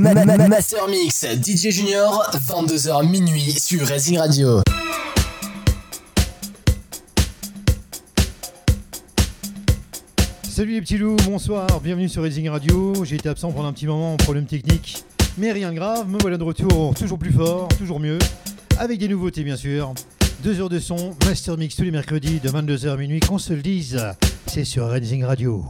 Ma- ma- ma- Master Mix, DJ Junior, 22h minuit sur Racing Radio. Salut les petits loups, bonsoir, bienvenue sur Racing Radio. J'ai été absent pendant un petit moment, problème technique, mais rien de grave, me voilà de retour, toujours plus fort, toujours mieux, avec des nouveautés bien sûr. Deux heures de son, Master Mix tous les mercredis de 22h à minuit, qu'on se le dise, c'est sur Racing Radio.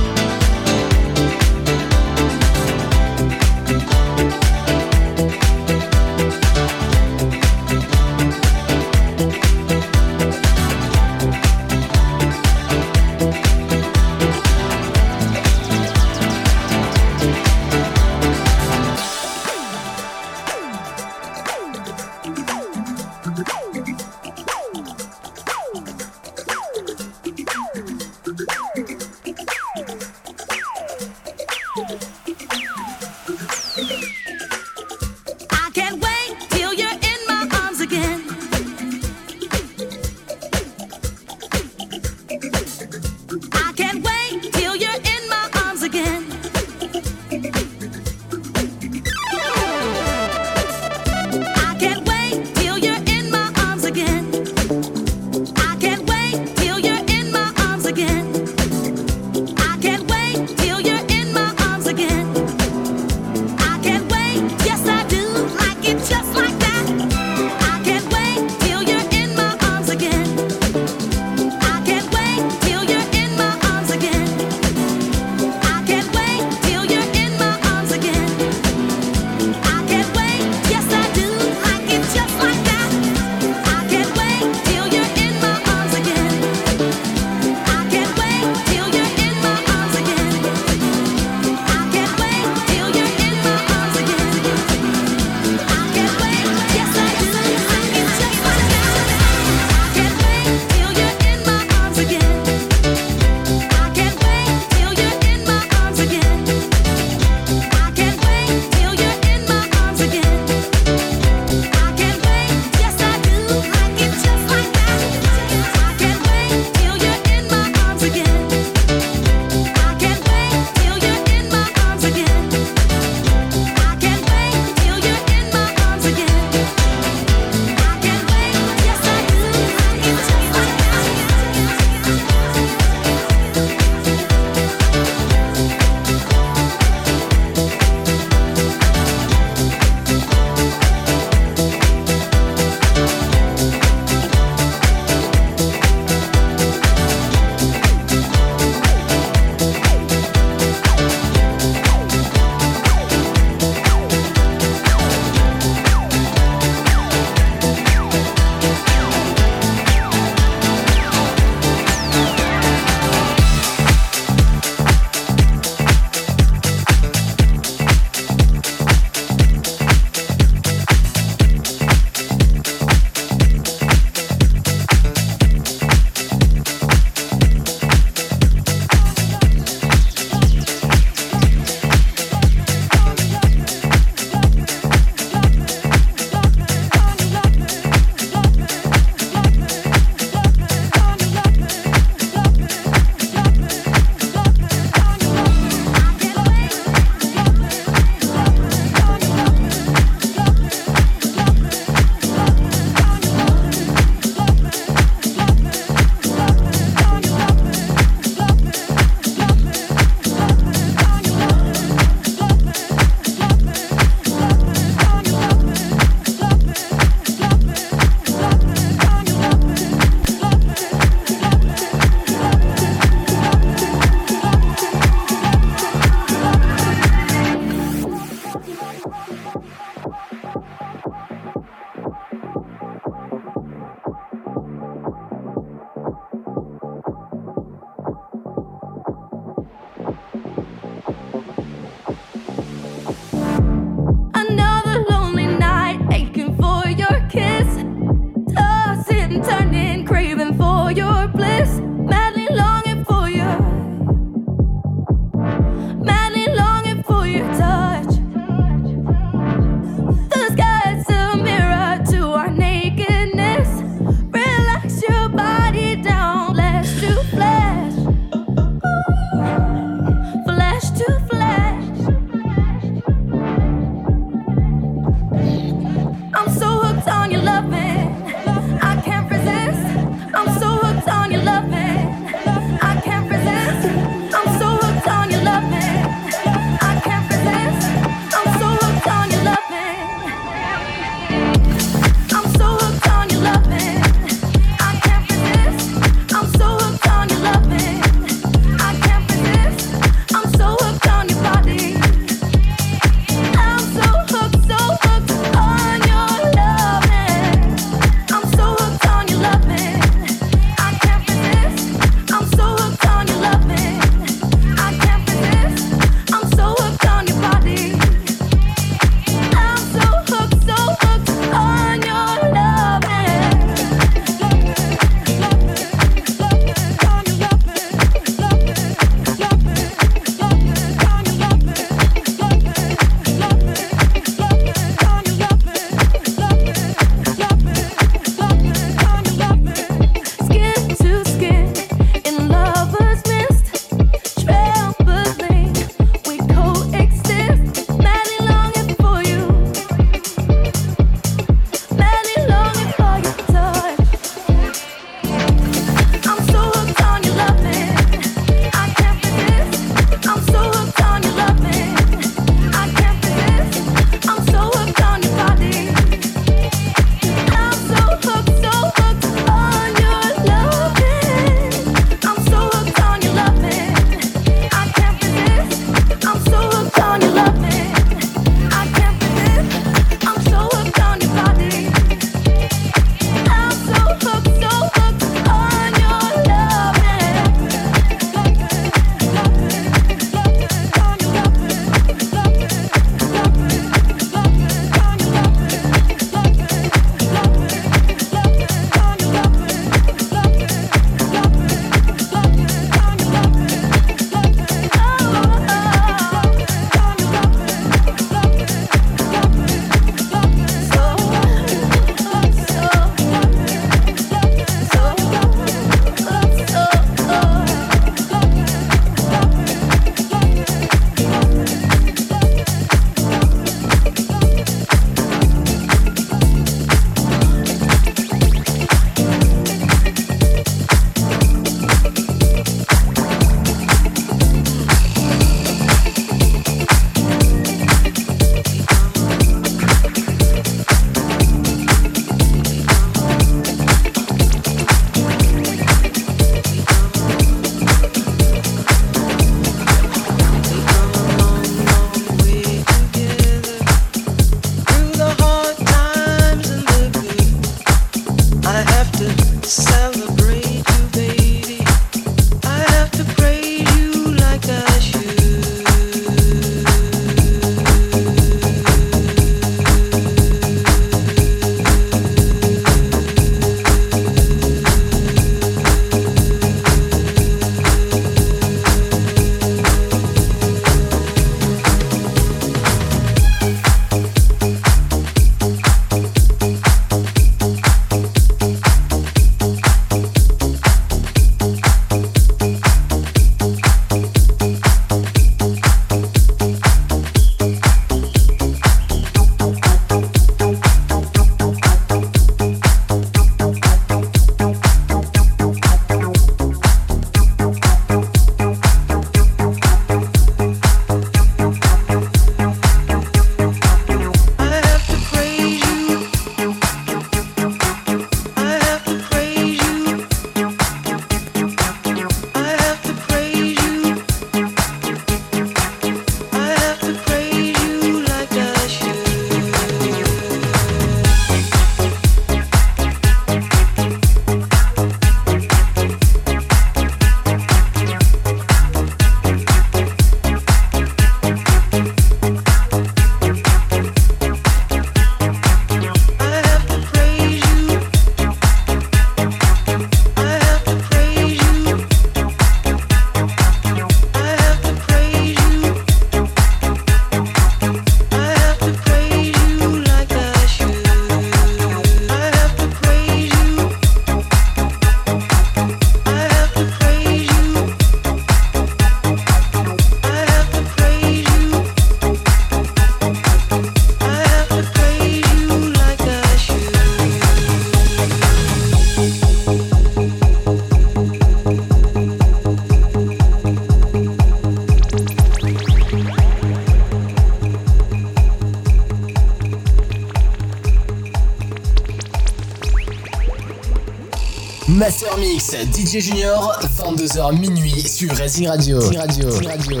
Mix DJ Junior, 22h minuit sur Racing Radio. Racing Radio. Radio.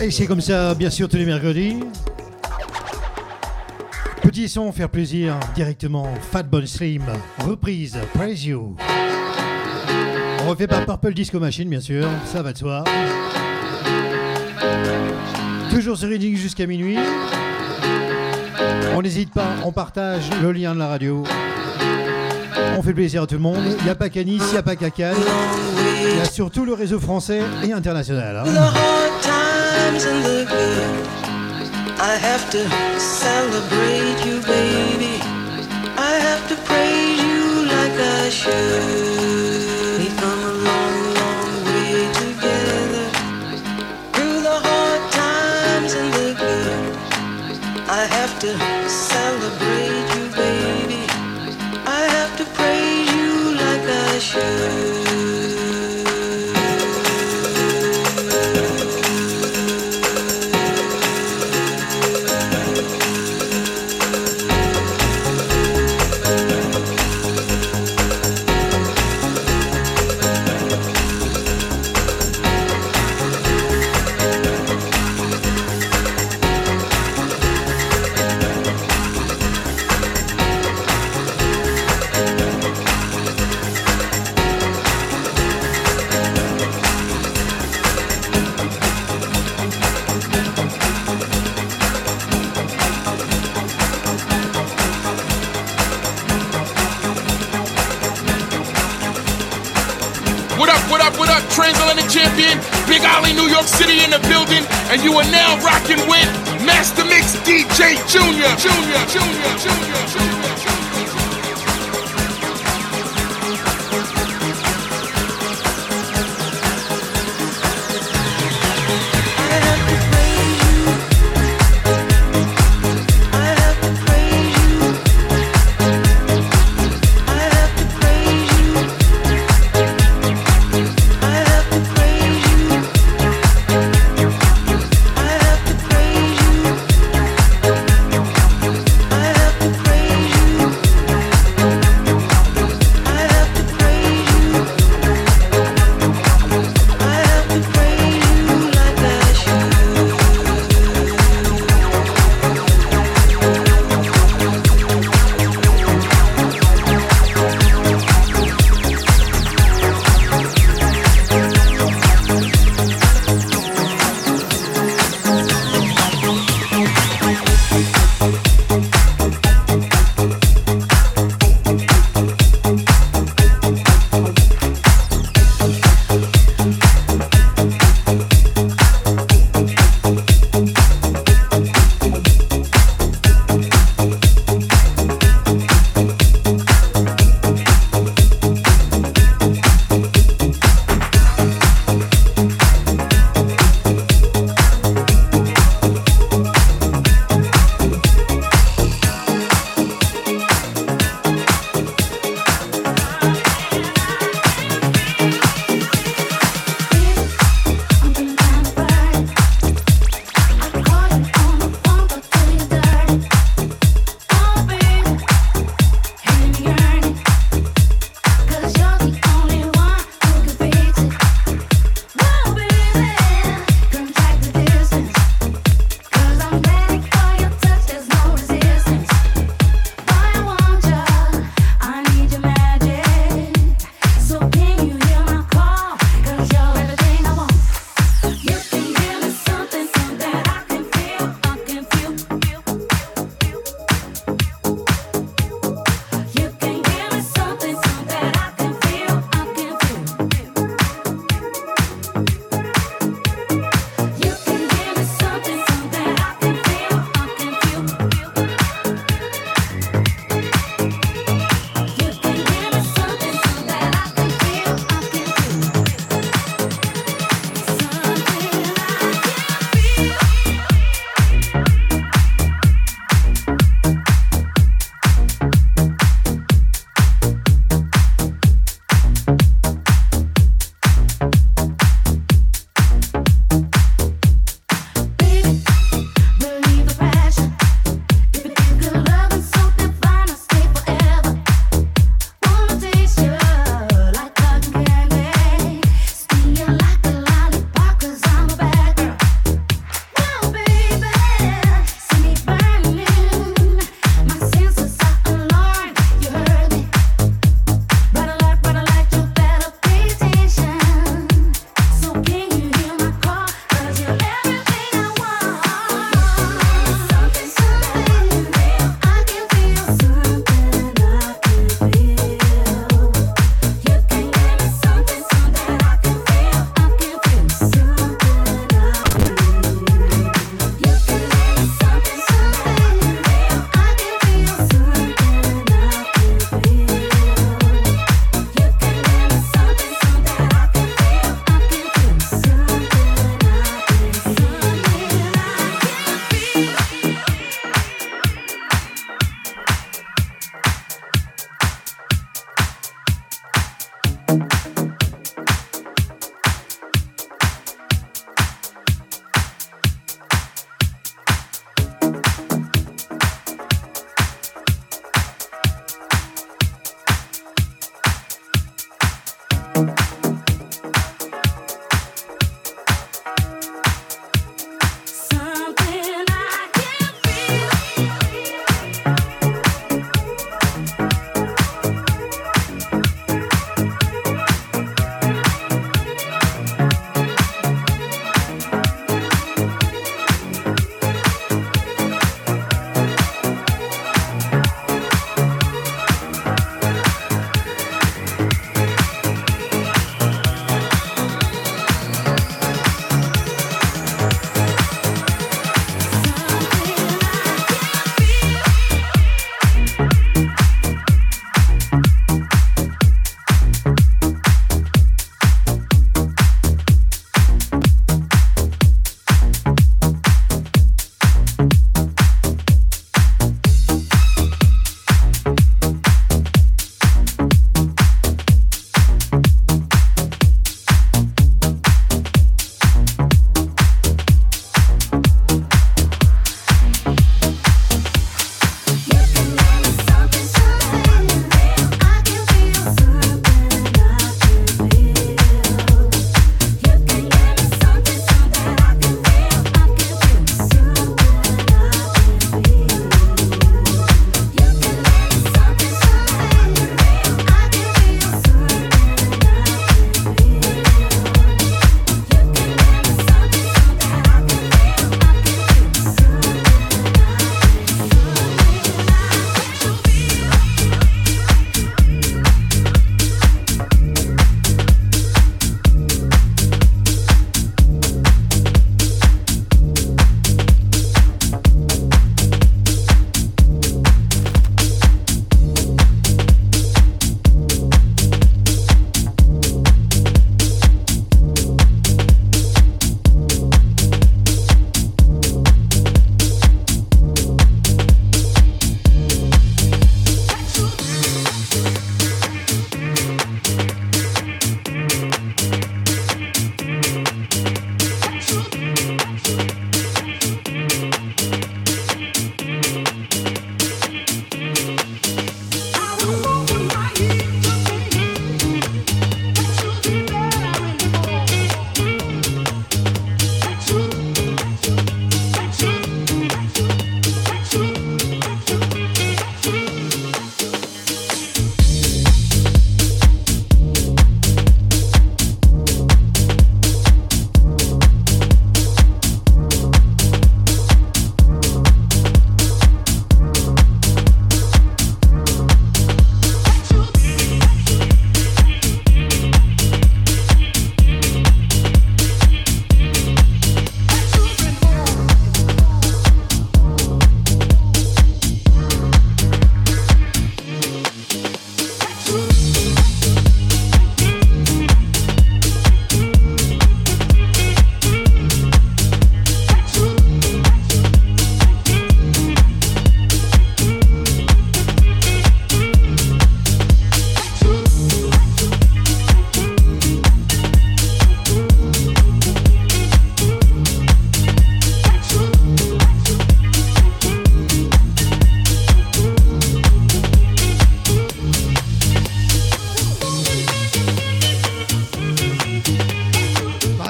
Et c'est comme ça, bien sûr, tous les mercredis. Petit son, faire plaisir directement. Fatbone Slim, reprise, Praise You. On refait par Purple Disco Machine, bien sûr, ça va de soi. Toujours sur Reading jusqu'à minuit. On n'hésite pas, on partage le lien de la radio. On fait plaisir à tout le monde. Il n'y a pas Nice, il n'y a pas qu'à. Il y a surtout le réseau français et international. And you are now rocking with Master Mix DJ Junior, Junior, Junior, Junior, Junior.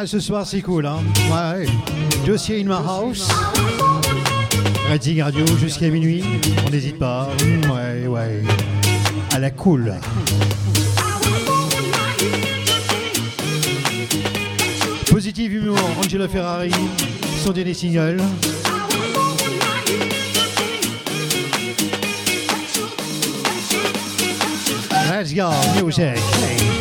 Ce soir, c'est cool, hein. Ouais. Dossier in my house. Redding Radio jusqu'à minuit. On n'hésite pas. Mm, Ouais, ouais. À la cool. Positive Humour, Angela Ferrari, son dernier single. Let's go, music.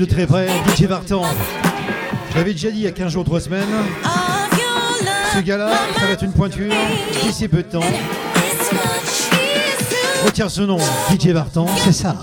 de très près, DJ Vartan. Je l'avais déjà dit il y a 15 jours, 3 semaines. Ce gars-là, ça va être une pointure d'ici peu de temps. Retiens ce nom, DJ Vartan, c'est ça.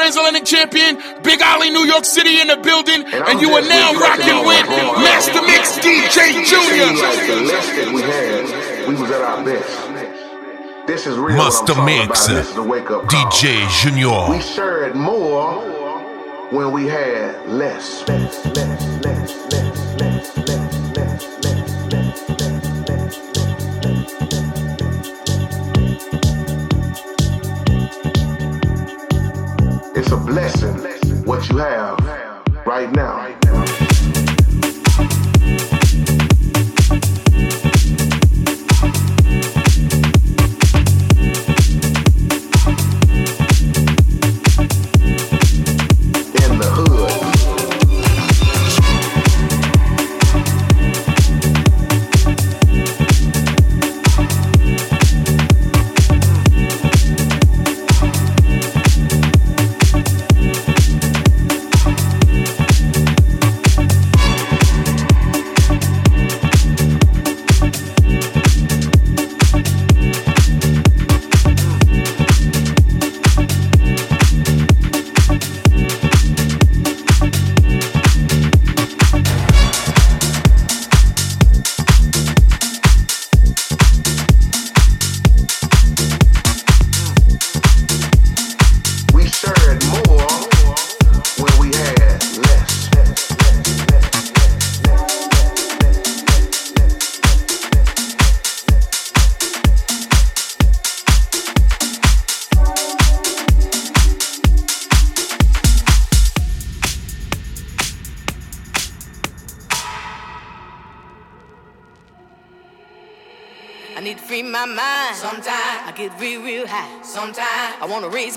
transatlantic champion, Big Ollie, New York City in the building, and, and you are now rocking with Master Mix DJ Junior. Like the list that we had, we was at our best. This is real. Master Mix, DJ Junior. We shared more when we had less. less, less, less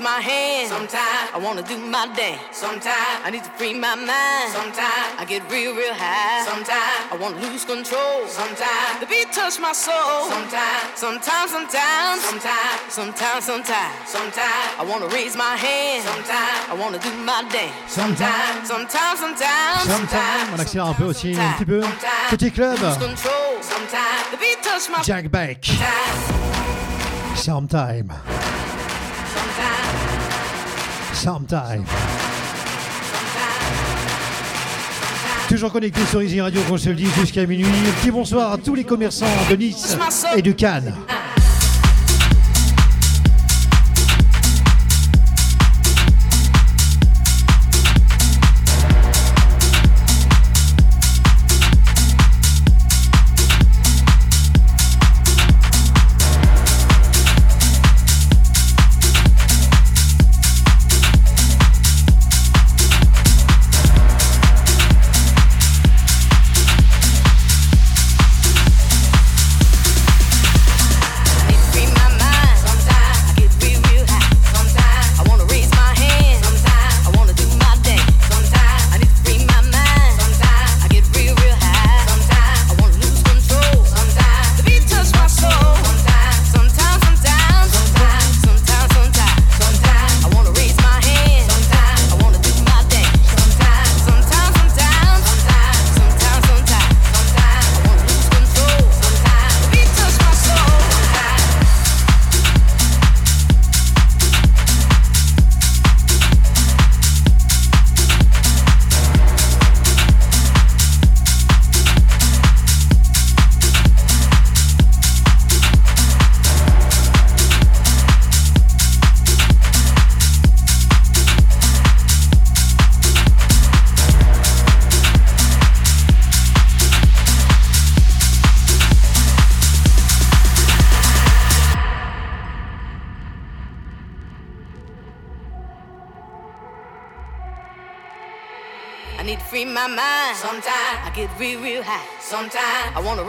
my hand. Sometimes I wanna do my dance. Sometimes I need to free my mind. Sometimes I get real, real high. Sometimes I wanna lose control. Sometimes the beat touch my soul. Sometimes, sometimes, sometimes, sometimes, sometimes, sometimes, sometimes I wanna raise my hand. Sometimes I wanna do my dance. Sometimes. sometimes, sometimes, Sometime, on accélère un peu aussi, un petit peu. Côté club, Lose control. Sometimes the beat touch my Jack Beck, Sometime, Sometime. Toujours connecté sur Easy Radio, qu'on se le dit, jusqu'à minuit. Petit bonsoir à tous les commerçants de Nice et de Cannes.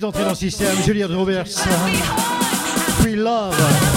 Petite entrée dans le système. Juliette Roberts. Free Love.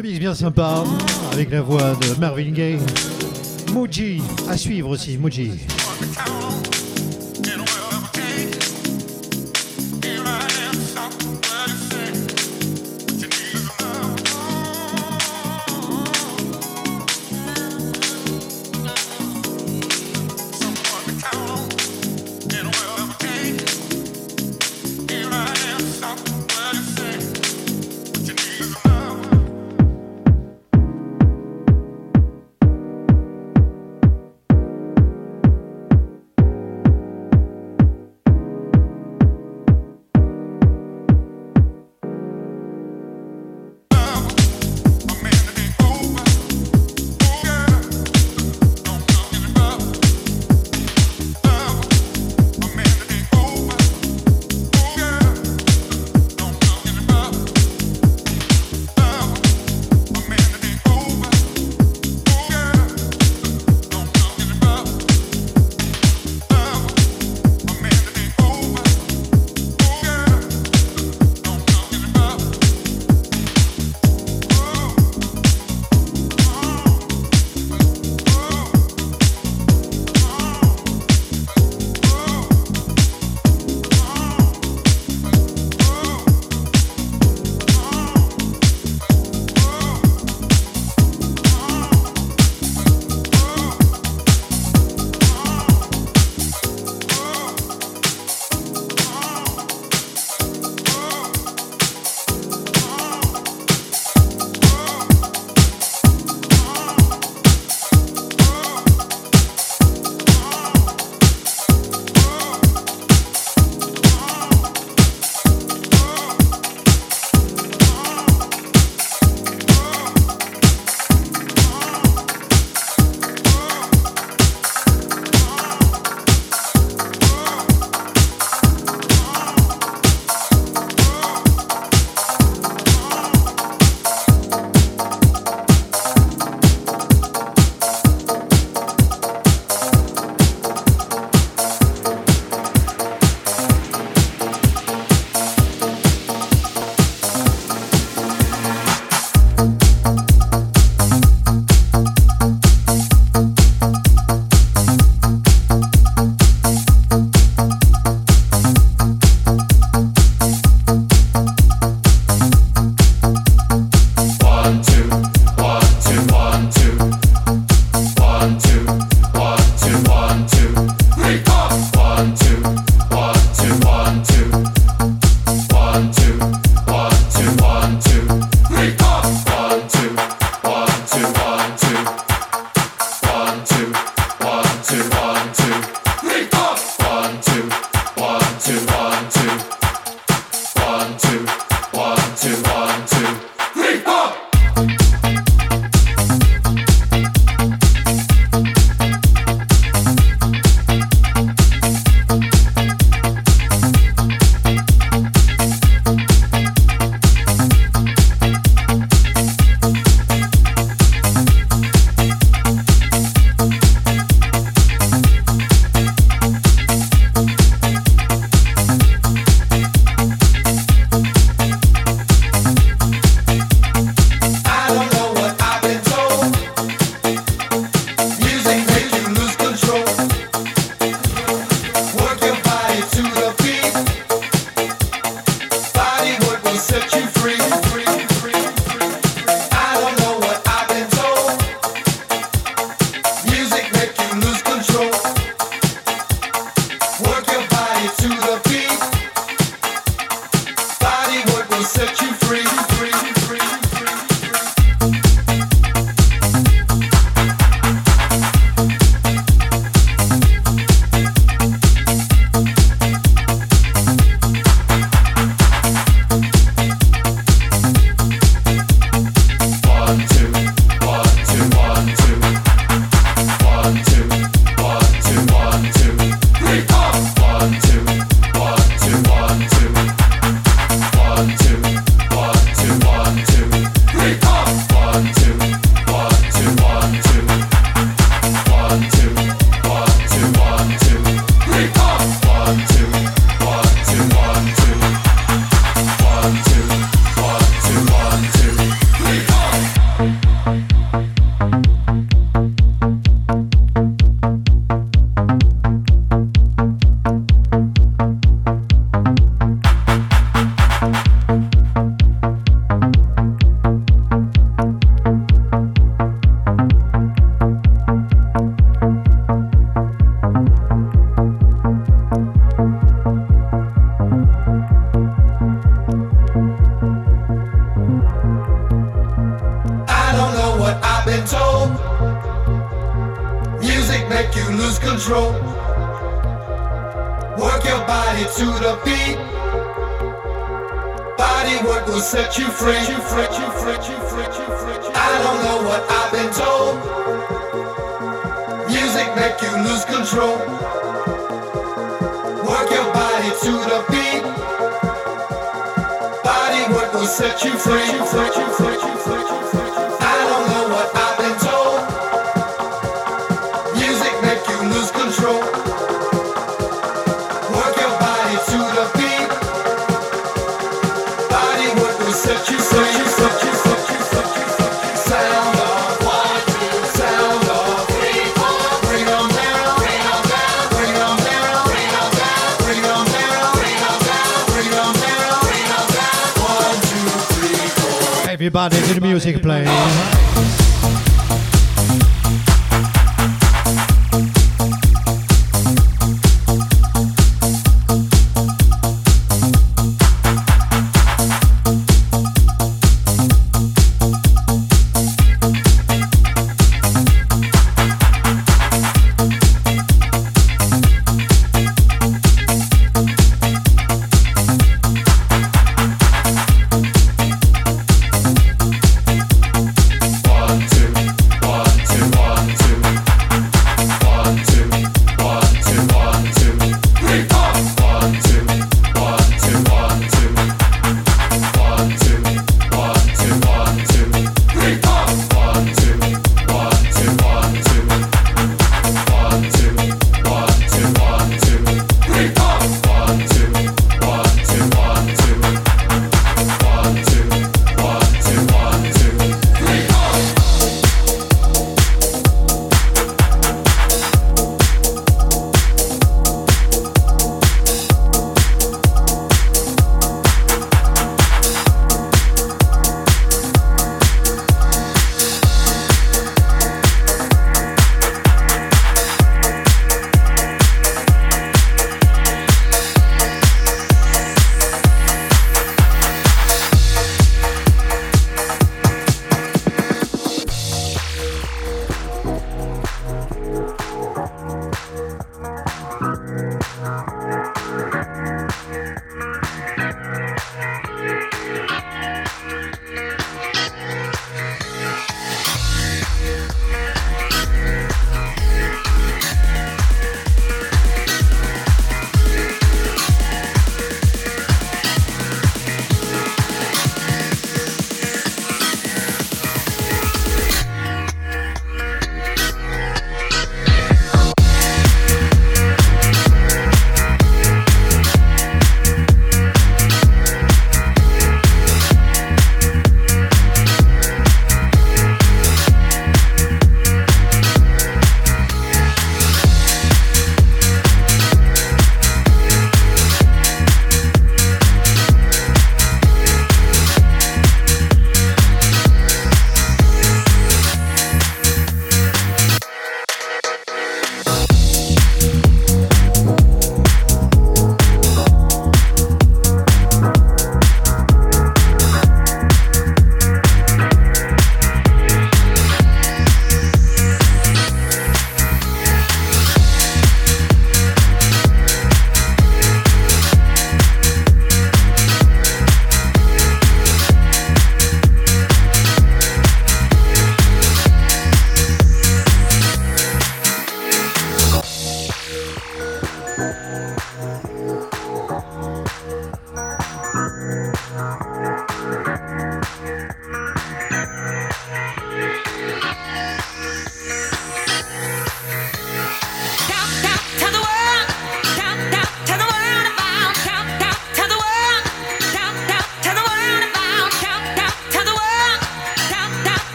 Bien sympa avec la voix de Marvin Gaye. Moji, à suivre aussi, Moji.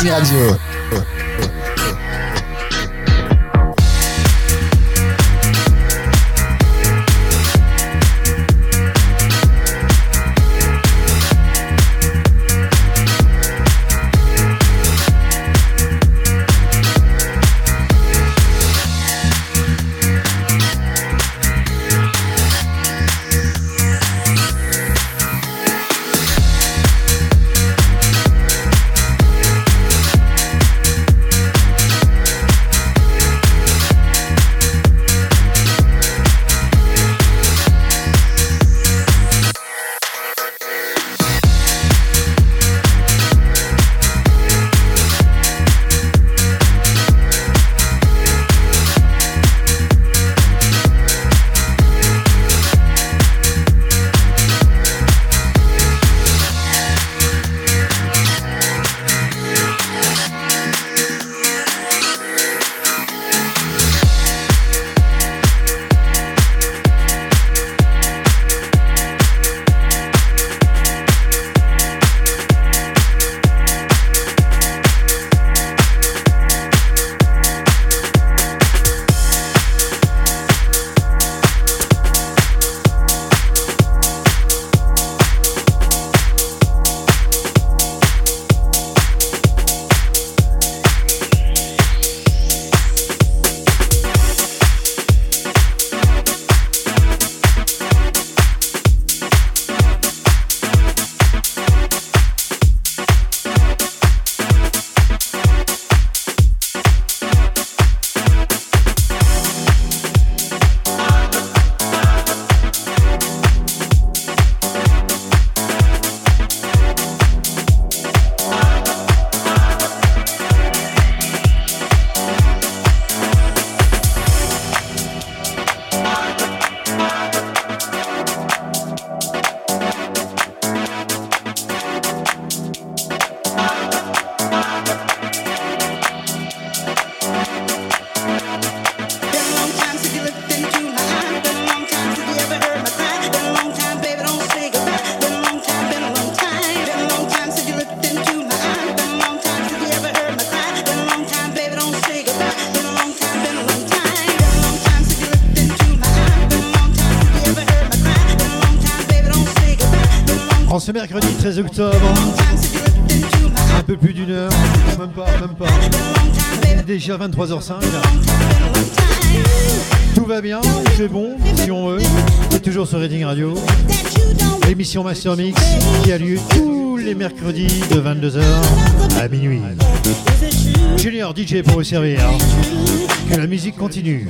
Sur 23h05. Tout va bien, fait bon, si on veut. C'est toujours sur Reading Radio. L'émission Master Mix qui a lieu tous les mercredis de 22h à minuit. Junior DJ pour vous servir. Que la musique continue.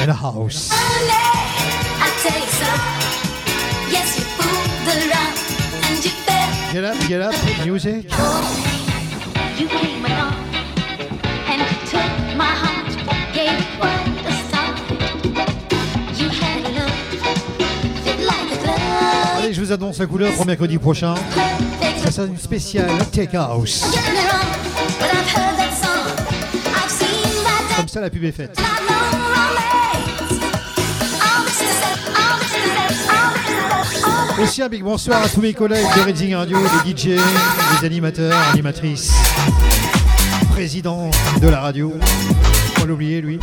And a house. Get up, get up, music. You came along and took my heart, gave it one aside. You had a love, fit like a glove. Allez, je vous annonce la couleur pour mercredi prochain. Ça sera une spéciale Tech House. Ça, la pub est faite. Aussi un big bonsoir à tous mes collègues de Reading Radio, les DJ, les animateurs, animatrices, président de la radio. Faut l'oublier, lui.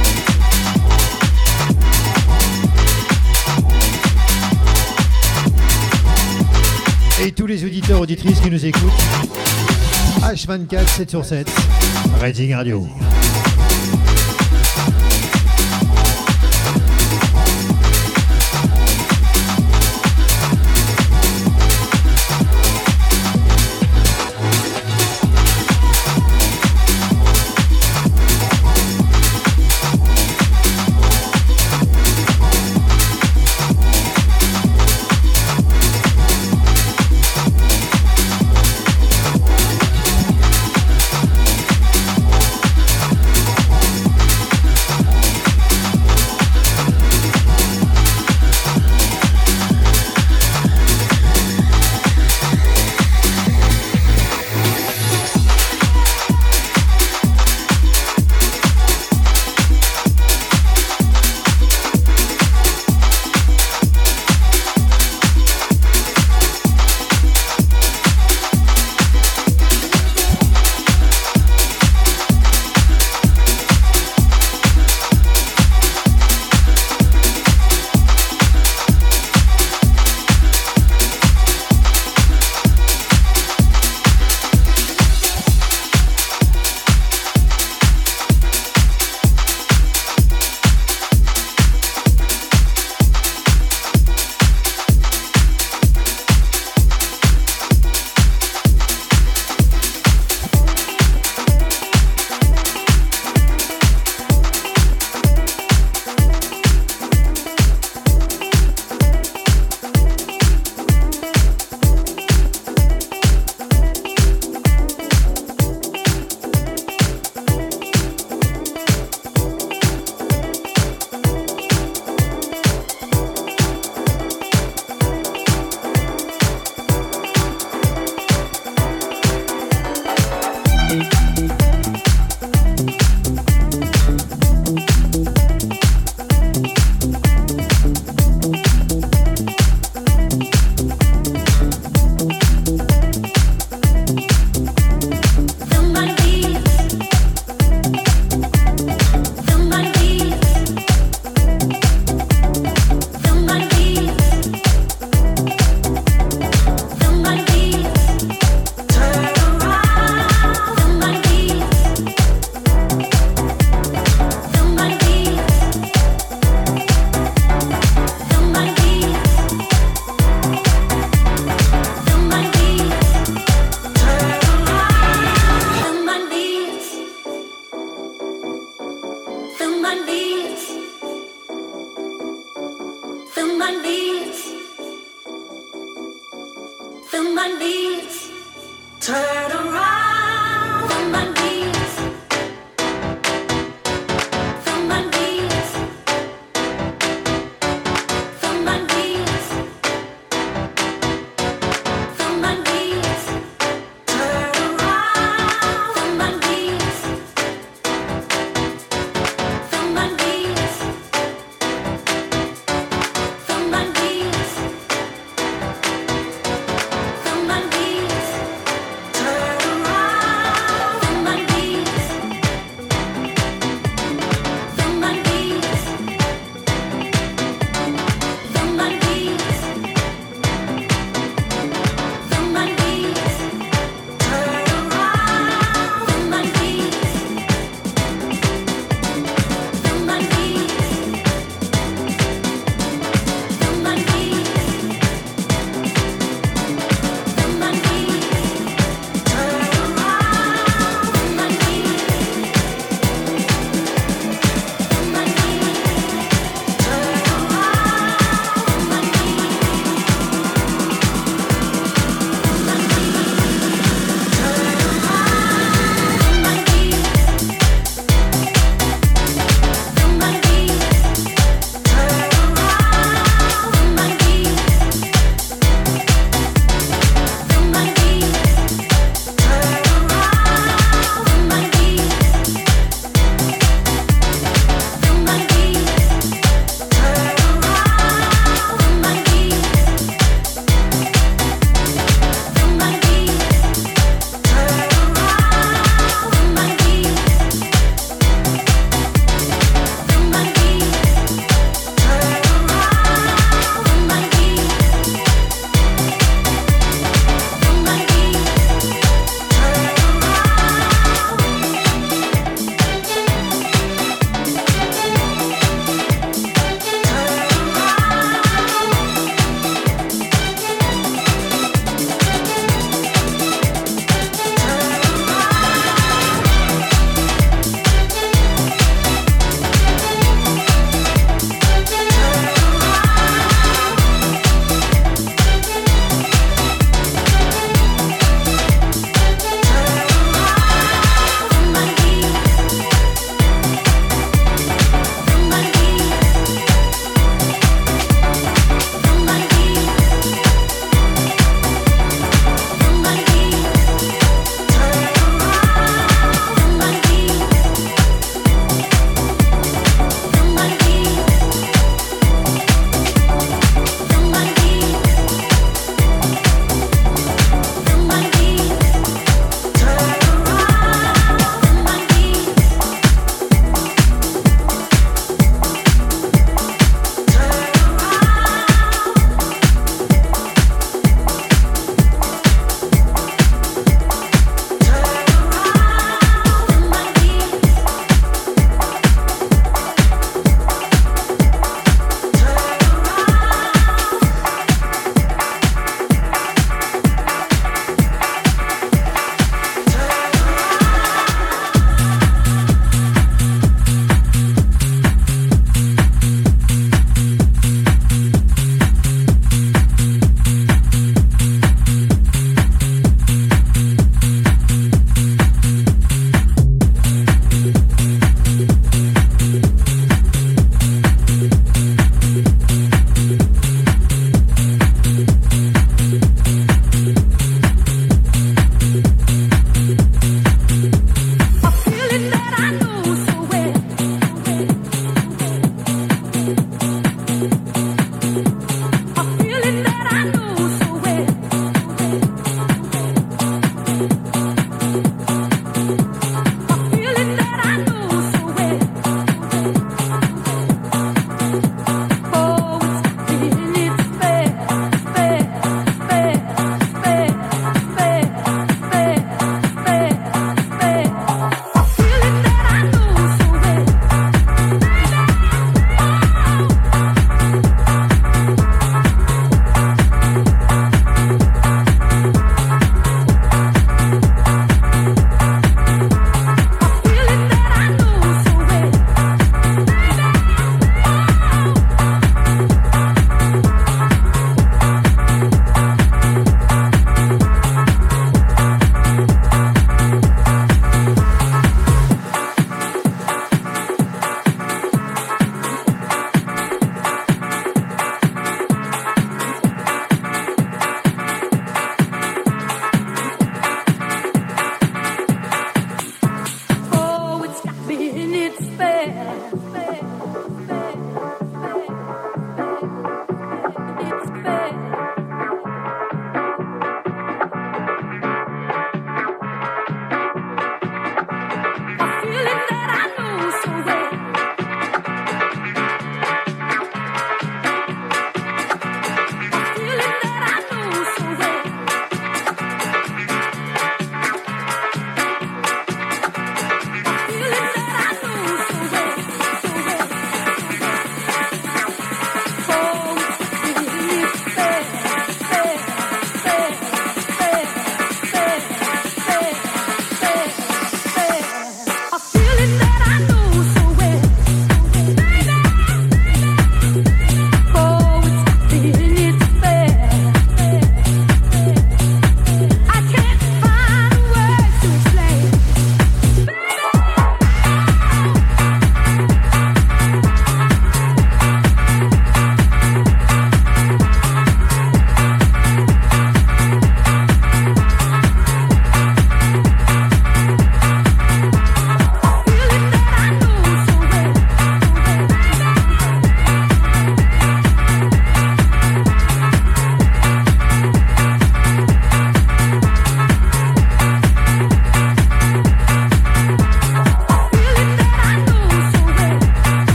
Et tous les auditeurs, auditrices qui nous écoutent. H24, 7 sur 7. Reading Radio.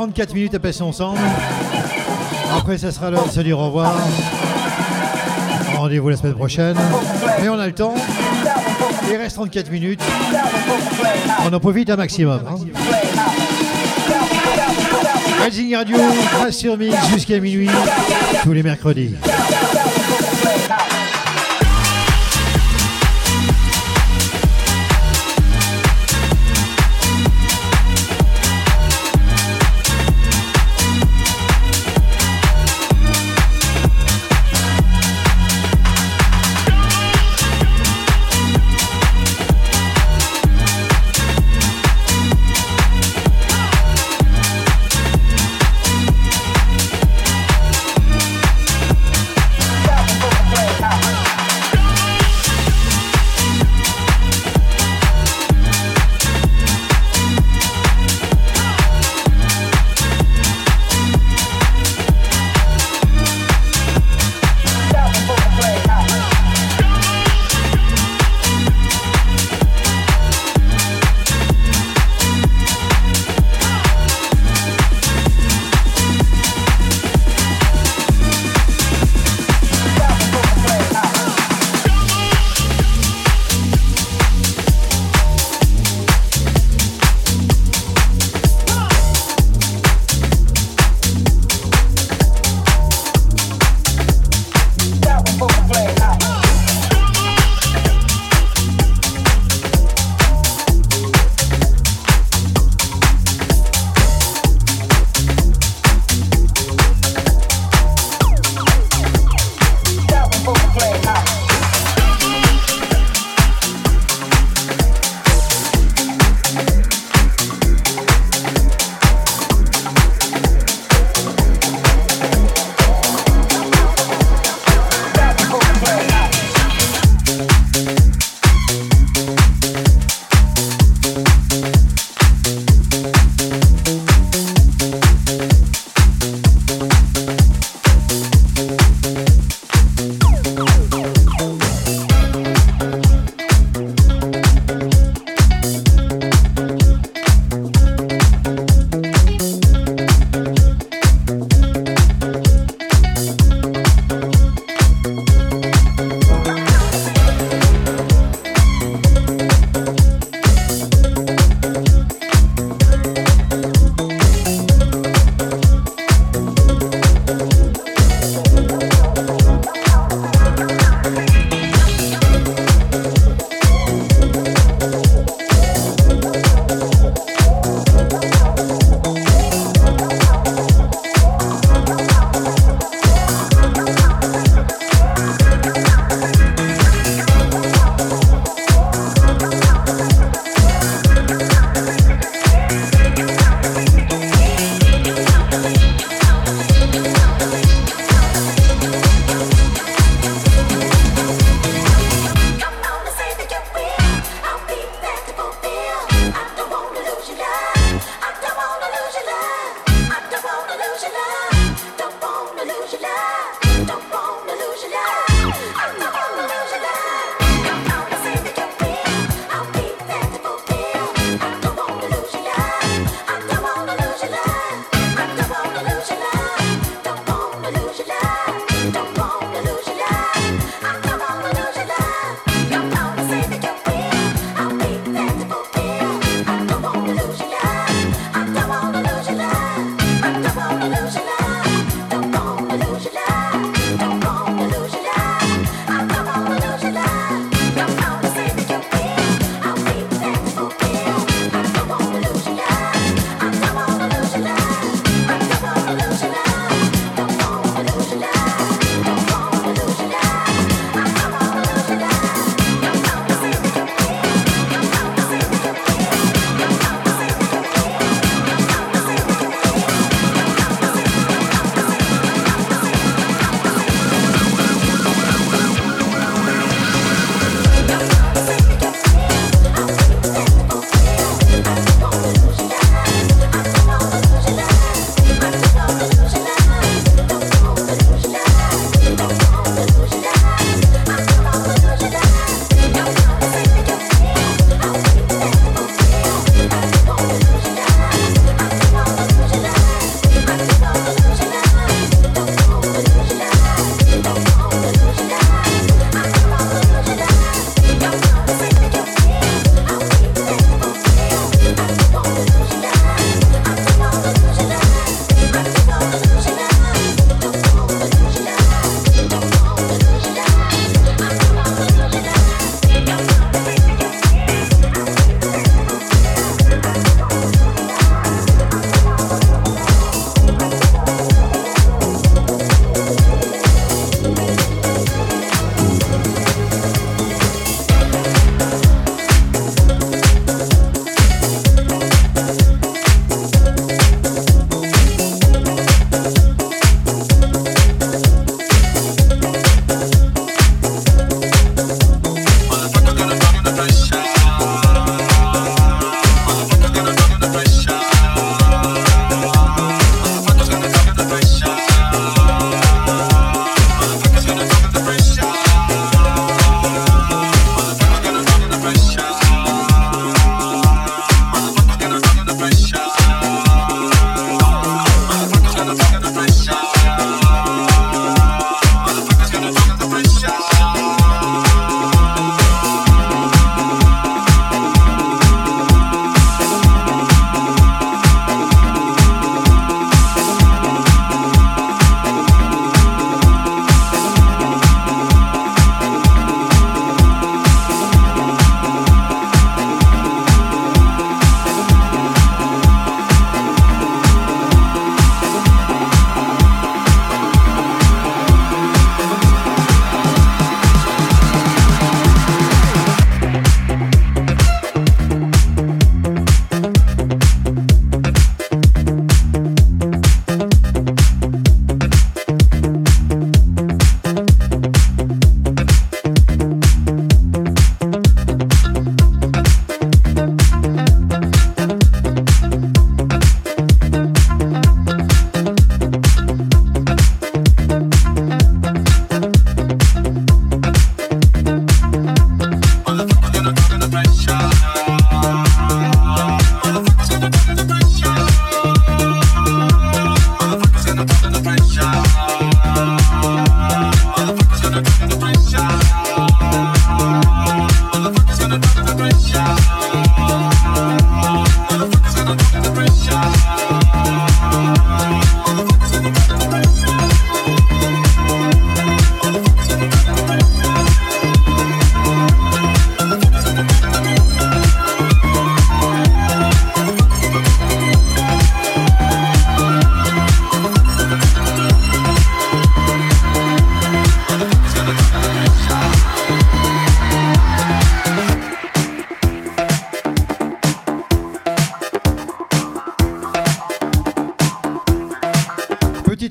34 minutes à passer ensemble. Après, ça sera l'heure de se dire au revoir. Rendez-vous la semaine prochaine. Mais on a le temps. Il reste 34 minutes. On en profite un maximum. hein. Radio, Master Mix jusqu'à minuit, tous les mercredis.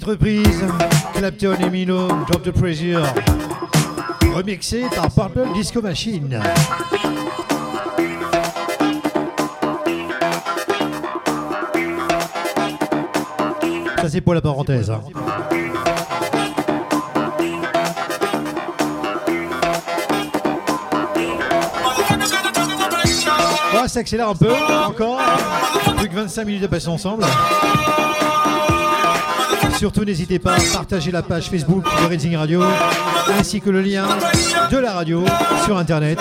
Reprise, Clapton et Drop the Pressure, remixé par Purple Disco Machine. C'est pour la parenthèse. hein. On s'accélère un peu, encore. Plus que 25 minutes à passer ensemble. Surtout, n'hésitez pas à partager la page Facebook de Reading Radio ainsi que le lien de la radio sur Internet.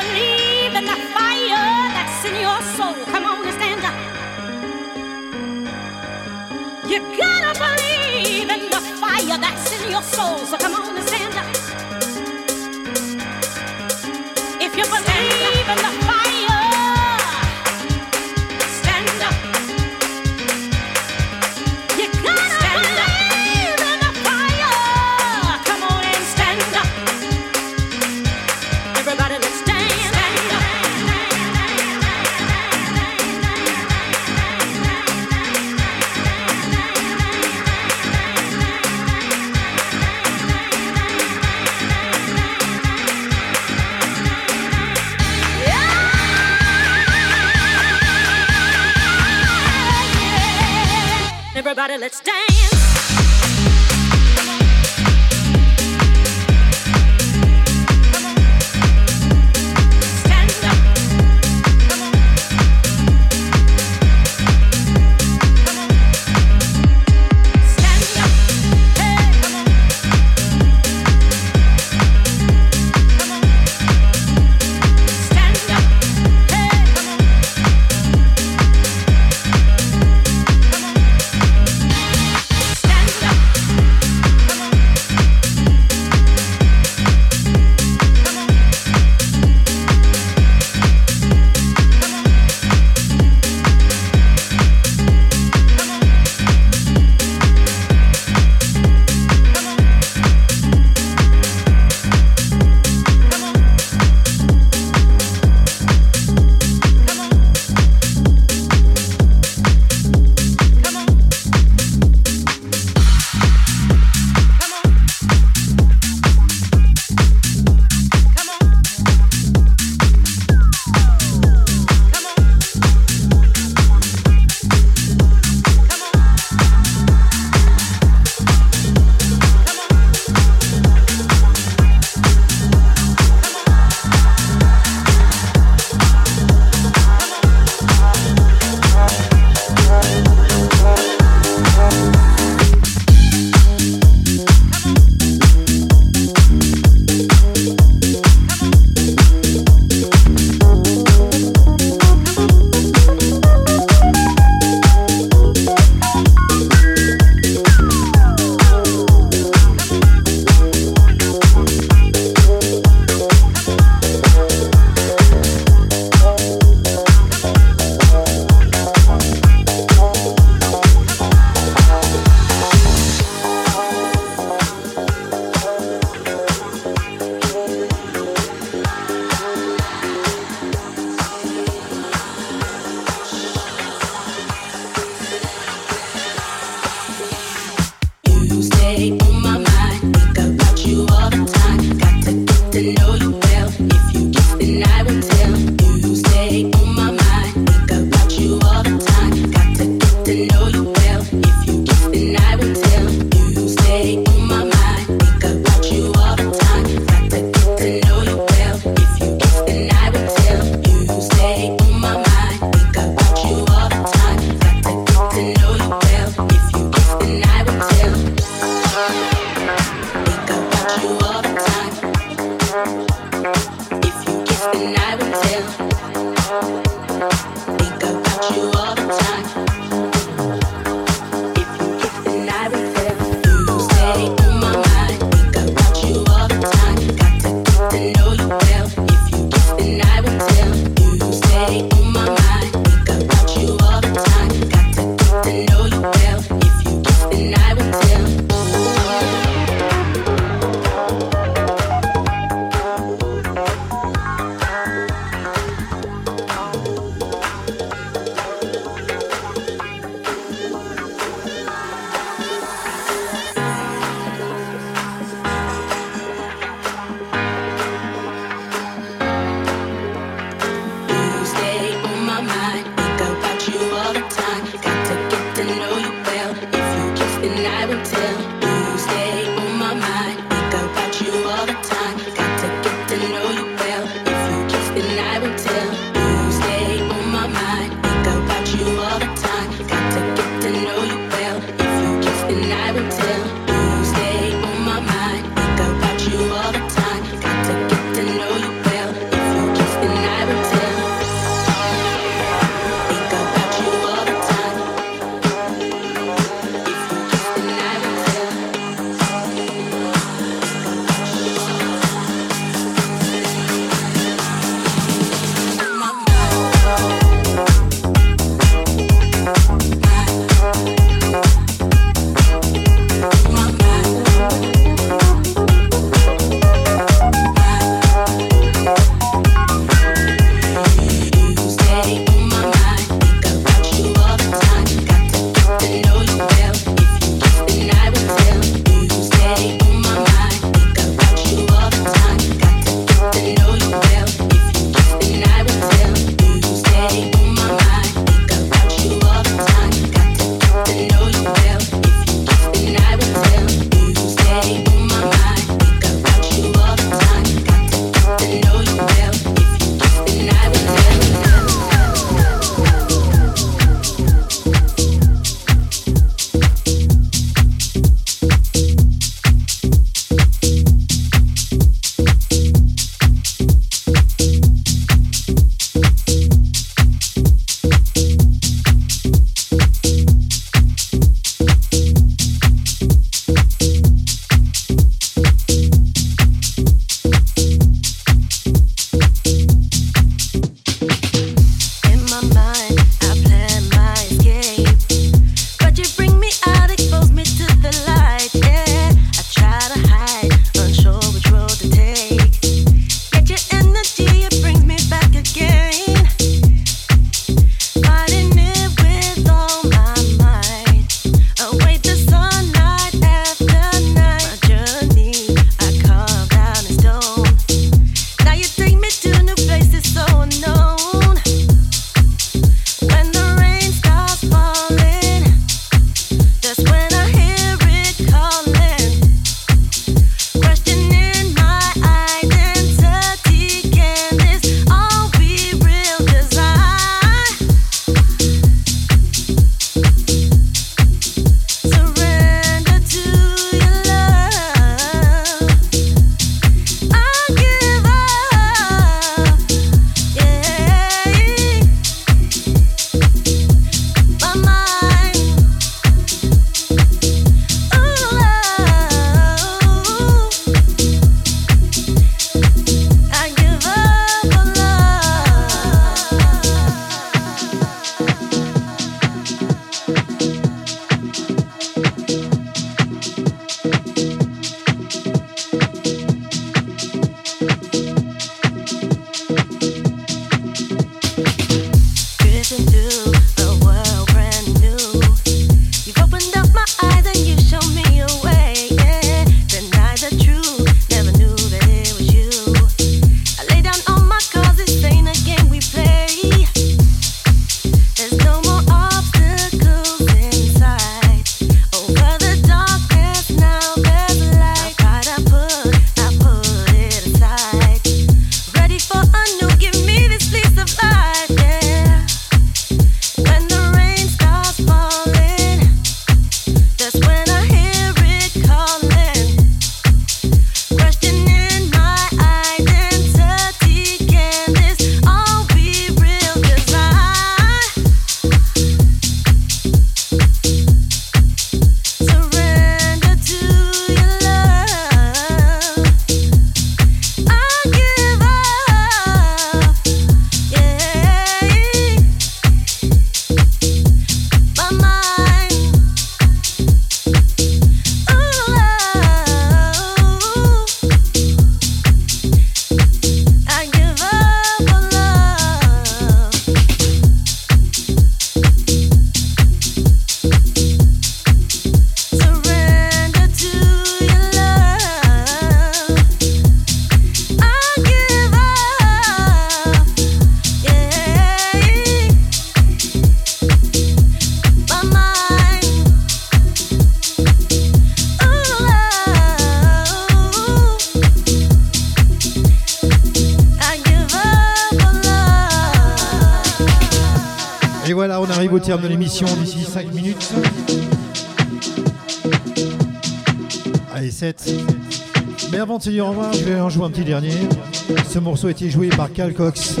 Morceau a été joué par Cal Cox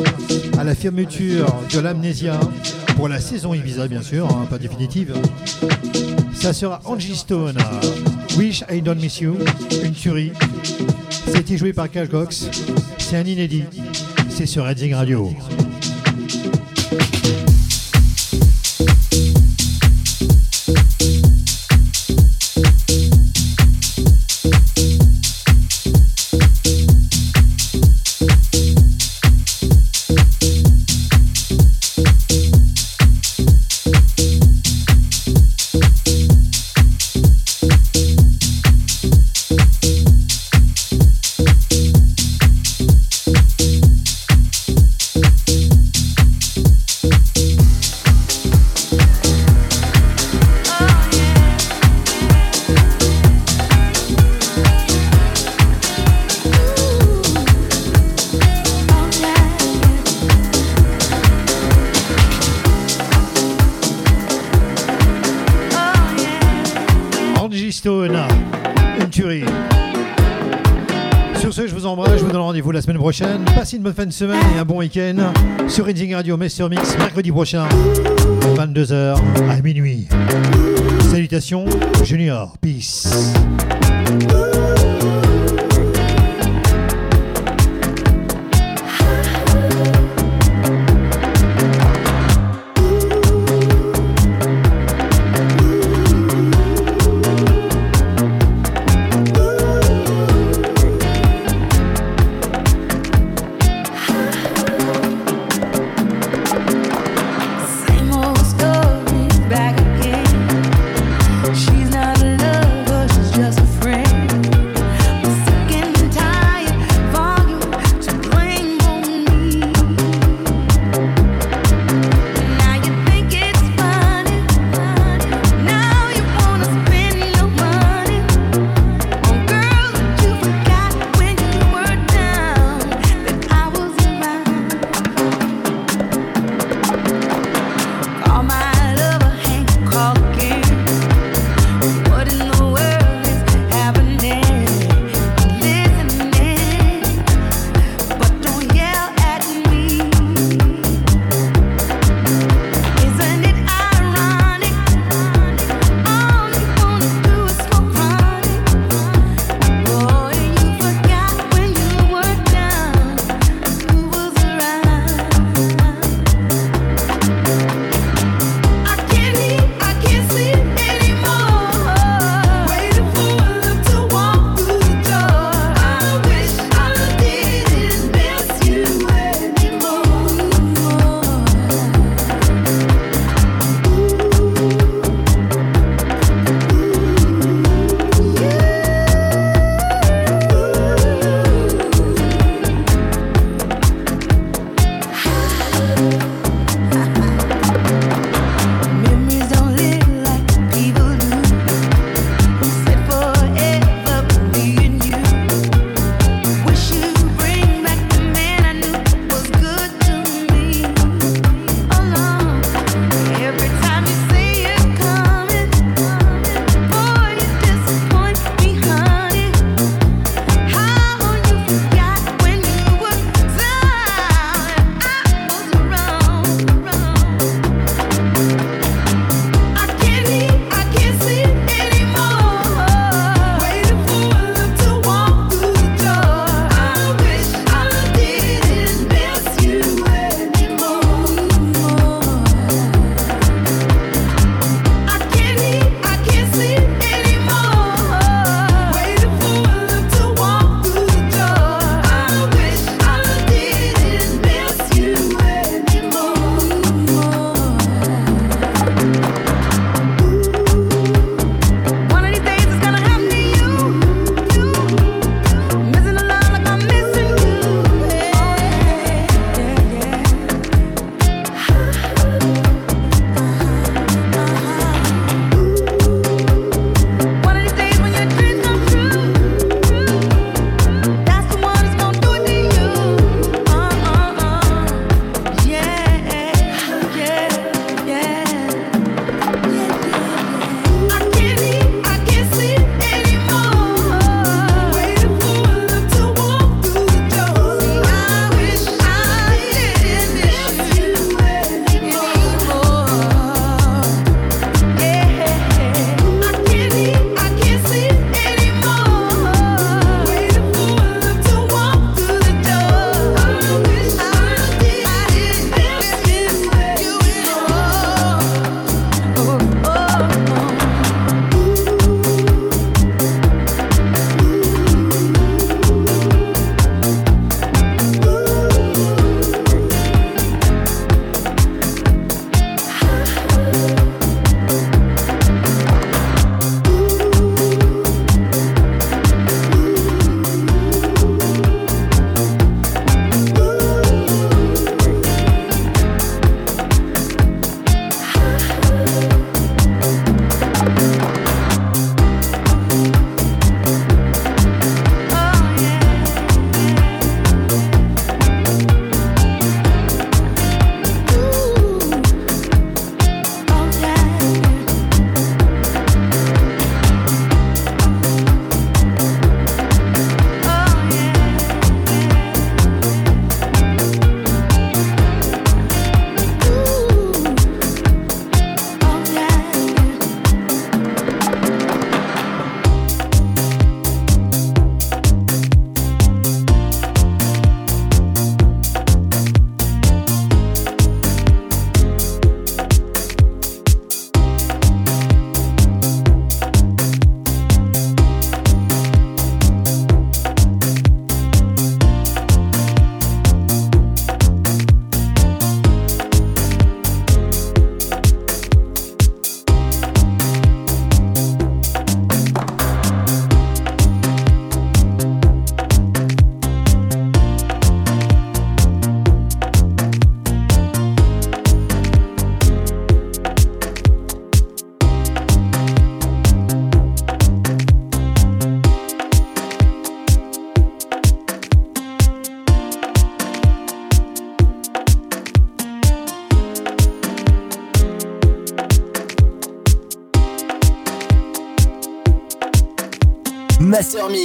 à la fermeture de l'Amnésia pour la saison Ibiza, bien sûr, hein, pas définitive. Ça sera Angie Stone, Wish I Don't Miss You, une tuerie. C'était joué par Cal Cox. C'est un inédit. C'est sur Redding Radio. Passez une bonne fin de semaine et un bon week-end sur Reading Radio Master Mix mercredi prochain, 22h à minuit. Salutations, Junior, peace.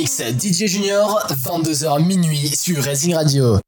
DJ Junior, 22h minuit sur Racing Radio.